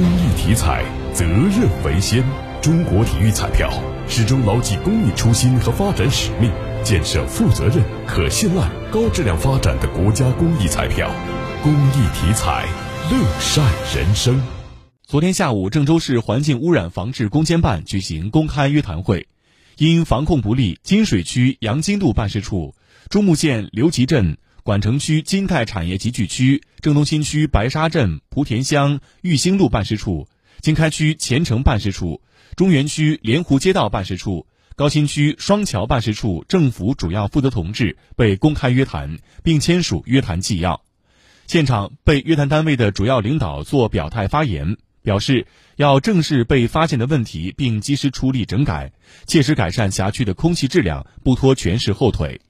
公益体彩，责任为先。中国体育彩票始终牢记公益初心和发展使命，建设负责任、可信赖、高质量发展的国家公益彩票。公益体彩，乐善人生。昨天下午，郑州市环境污染防治攻坚办举行公开约谈会，因防控不力，金水区杨金路办事处、中牟县刘集镇。管城区金泰产业集聚区、郑东新区白沙镇莆田乡玉兴路办事处、经开区前城办事处、中原区莲湖街道办事处、高新区双桥办事处政府主要负责同志被公开约谈，并签署约谈纪要。现场被约谈单位的主要领导做表态发言，表示要正视被发现的问题，并及时处理整改，切实改善辖区的空气质量，不拖全市后腿。